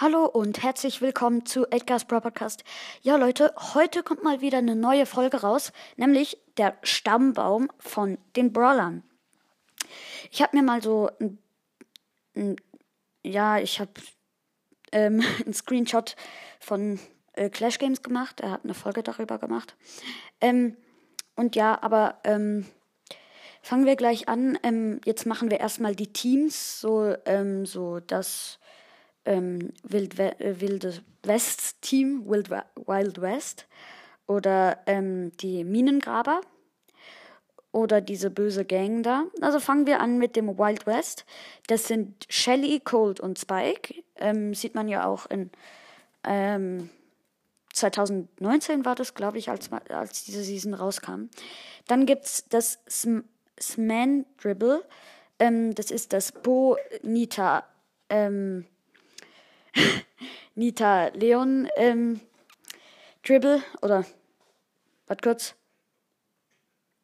Hallo und herzlich willkommen zu Edgar's Pro Podcast. Ja, Leute, heute kommt mal wieder eine neue Folge raus, nämlich der Stammbaum von den Brawlern. Ich habe mir mal so ein, ein ja, ich habe ähm, einen Screenshot von äh, Clash Games gemacht. Er hat eine Folge darüber gemacht. Ähm, und ja, aber ähm, fangen wir gleich an. Ähm, jetzt machen wir erstmal die Teams, so, ähm, so das ähm, Wild, We äh, Wilde West Team, Wild, Wild West oder ähm, die Minengraber oder diese böse Gang da. Also fangen wir an mit dem Wild West. Das sind Shelly, Cold und Spike. Ähm, sieht man ja auch in ähm, 2019 war das, glaube ich, als, als diese Season rauskam. Dann gibt es das Sm Sman Dribble. Ähm, das ist das Bo Nita ähm, Nita Leon ähm, Dribble oder was kurz.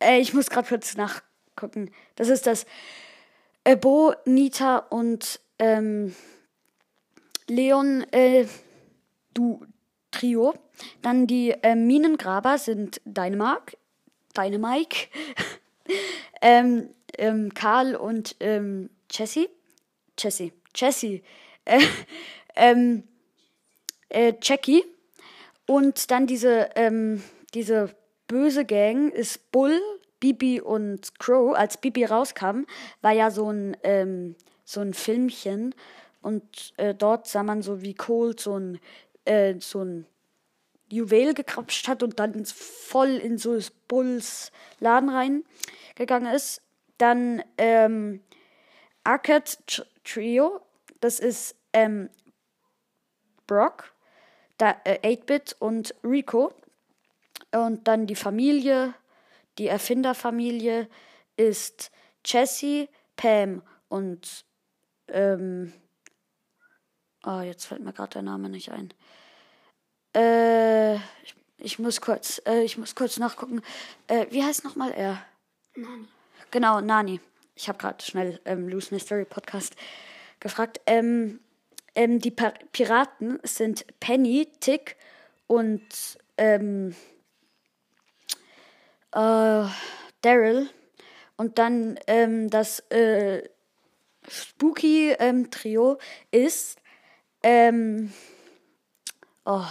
Äh, ich muss gerade kurz nachgucken. Das ist das äh, Bo, Nita und ähm, Leon äh, du Trio. Dann die äh, Minengraber sind Dynamike, Dynamike, ähm, ähm, Karl und ähm, Jessie. Jessie. Jessie. Äh, ähm, äh, Jackie. Und dann diese, ähm, diese böse Gang ist Bull, Bibi und Crow. Als Bibi rauskam, war ja so ein, ähm, so ein Filmchen. Und äh, dort sah man so, wie Cold so ein, äh, so ein Juwel gekrapscht hat und dann voll in so Bulls Laden reingegangen ist. Dann ähm, Arcade Trio, das ist ähm, Brock, da, äh, 8-Bit und Rico. Und dann die Familie, die Erfinderfamilie ist Jessie, Pam und ähm, oh, jetzt fällt mir gerade der Name nicht ein. Äh, ich, ich muss kurz, äh, ich muss kurz nachgucken. Äh, wie heißt nochmal er? Nani. Genau, Nani. Ich habe gerade schnell ähm, Loose Mystery Podcast gefragt. Ähm, ähm, die pa Piraten sind Penny, Tick und ähm, äh, Daryl. Und dann ähm, das äh, Spooky ähm, Trio ist ähm, oh,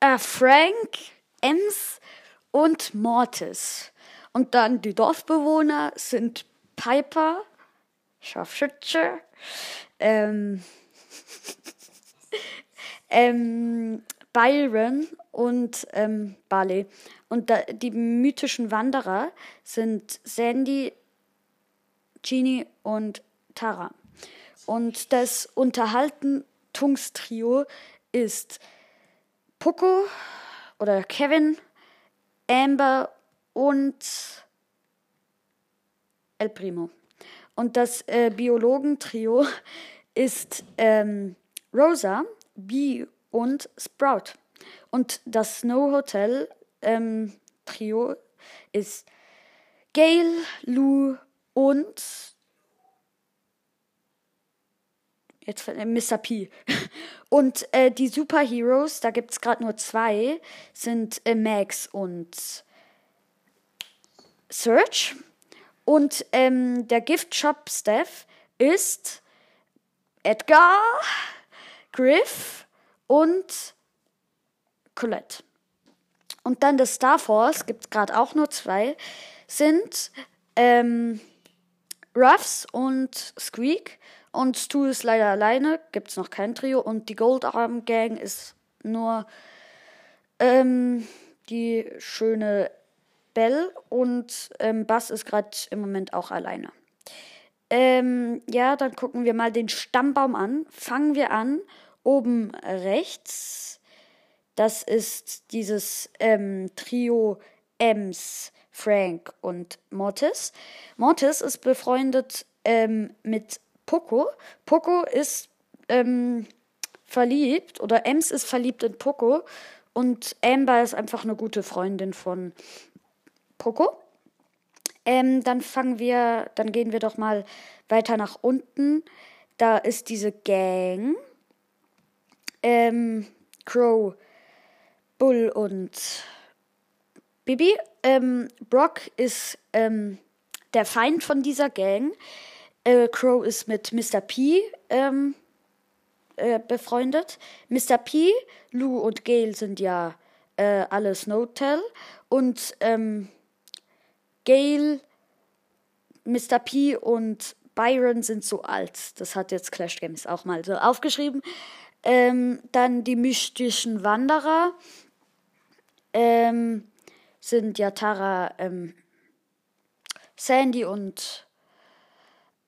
äh, Frank, Ems und Mortis. Und dann die Dorfbewohner sind Piper, Scharfschütze, ähm, ähm, Byron und ähm, Barley. Und da, die mythischen Wanderer sind Sandy, Genie und Tara. Und das Unterhaltungstrio ist Poco oder Kevin, Amber und El Primo. Und das äh, Biologentrio ist ähm, Rosa, Bee und Sprout. Und das Snow Hotel ähm, Trio ist Gail, Lou und jetzt Mr. P. Und äh, die Superheroes, da gibt es gerade nur zwei, sind äh, Max und Search. Und ähm, der Gift Shop Staff ist Edgar, Griff und Colette. Und dann das Star Force, gibt es gerade auch nur zwei, sind ähm, Ruffs und Squeak. Und Stu ist leider alleine, gibt es noch kein Trio. Und die Goldarm Gang ist nur ähm, die schöne Bell und ähm, Bass ist gerade im Moment auch alleine. Ähm, ja, dann gucken wir mal den Stammbaum an. Fangen wir an. Oben rechts. Das ist dieses ähm, Trio Ems, Frank und Mortis. Mortis ist befreundet ähm, mit Poco. Poco ist ähm, verliebt oder Ems ist verliebt in Poco und Amber ist einfach eine gute Freundin von Poco. Ähm, dann fangen wir, dann gehen wir doch mal weiter nach unten. da ist diese Gang. Ähm, Crow, Bull und Bibi. Ähm, Brock ist ähm, der Feind von dieser Gang. Äh, Crow ist mit Mr. P ähm, äh, befreundet. Mr. P, Lou und Gail sind ja äh, alle Snowtail. Und ähm, Gail, Mr. P und Byron sind so alt. Das hat jetzt Clash Games auch mal so aufgeschrieben. Ähm, dann die mystischen Wanderer ähm, sind ja Tara, ähm, Sandy und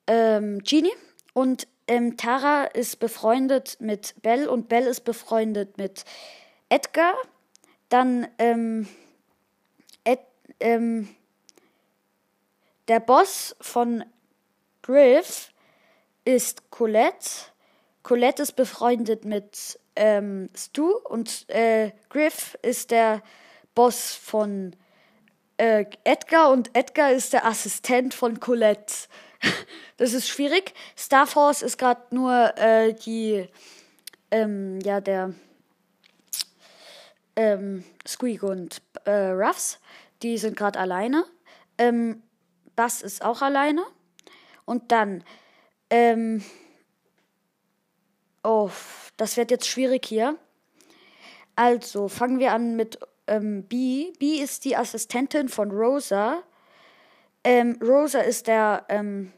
ähm, Genie. Und ähm, Tara ist befreundet mit Belle und Belle ist befreundet mit Edgar. Dann ähm, Ed, ähm, der Boss von Griff ist Colette. Colette ist befreundet mit ähm, Stu und äh, Griff ist der Boss von äh, Edgar und Edgar ist der Assistent von Colette. das ist schwierig. Starforce ist gerade nur äh, die, ähm, ja, der ähm, Squeak und äh, Ruffs. Die sind gerade alleine. Ähm, Bass ist auch alleine. Und dann, ähm, oh, das wird jetzt schwierig hier. Also, fangen wir an mit ähm, B. B ist die Assistentin von Rosa. Ähm, Rosa ist der ähm,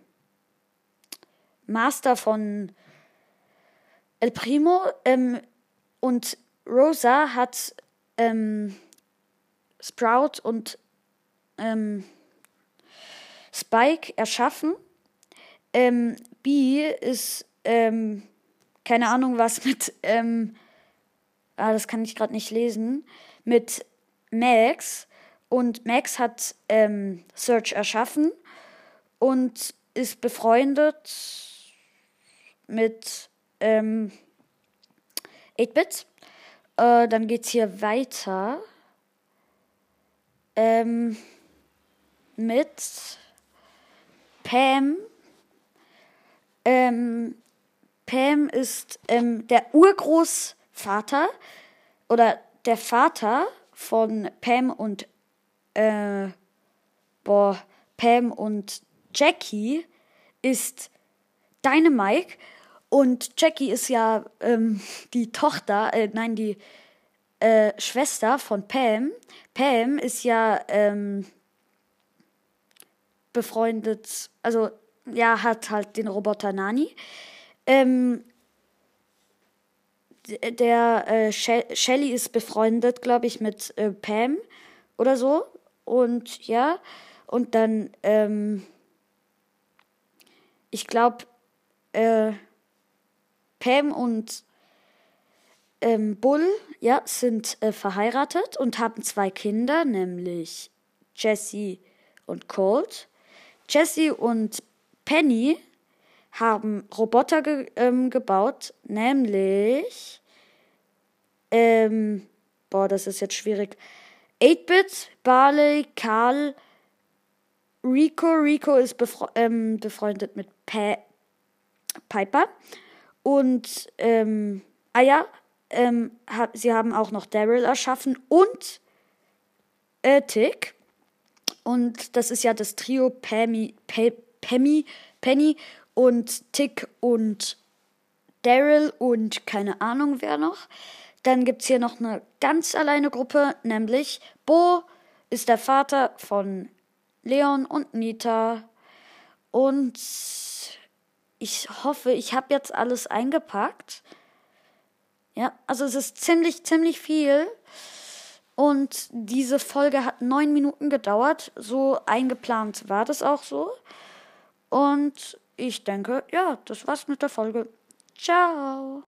Master von El Primo. Ähm, und Rosa hat ähm, Sprout und ähm, Spike erschaffen. Ähm, B ist ähm, keine Ahnung was mit, ähm, ah, das kann ich gerade nicht lesen, mit Max. Und Max hat ähm, Search erschaffen und ist befreundet mit ähm, 8-Bit. Äh, dann geht's hier weiter ähm, mit Pam. Ähm, Pam ist ähm, der Urgroßvater oder der Vater von Pam und äh, boah, Pam und Jackie ist Dynamike und Jackie ist ja ähm, die Tochter, äh, nein, die äh, Schwester von Pam. Pam ist ja ähm, befreundet, also ja, hat halt den Roboter Nani. Ähm, der äh, Shelly ist befreundet, glaube ich, mit äh, Pam oder so. Und ja, und dann, ähm, ich glaube, äh, Pam und ähm, Bull, ja, sind äh, verheiratet und haben zwei Kinder, nämlich Jesse und Colt. Jesse und Penny haben Roboter ge ähm, gebaut, nämlich, ähm, boah, das ist jetzt schwierig. 8-Bit, Barley, Karl, Rico. Rico ist befre ähm, befreundet mit pa Piper. Und, ähm, ah ja, ähm, hab, sie haben auch noch Daryl erschaffen und äh, Tick. Und das ist ja das Trio Pammy, Pammy, Penny und Tick und Daryl und keine Ahnung wer noch. Dann gibt es hier noch eine ganz alleine Gruppe, nämlich Bo ist der Vater von Leon und Nita. Und ich hoffe, ich habe jetzt alles eingepackt. Ja, also es ist ziemlich, ziemlich viel. Und diese Folge hat neun Minuten gedauert. So eingeplant war das auch so. Und ich denke, ja, das war's mit der Folge. Ciao.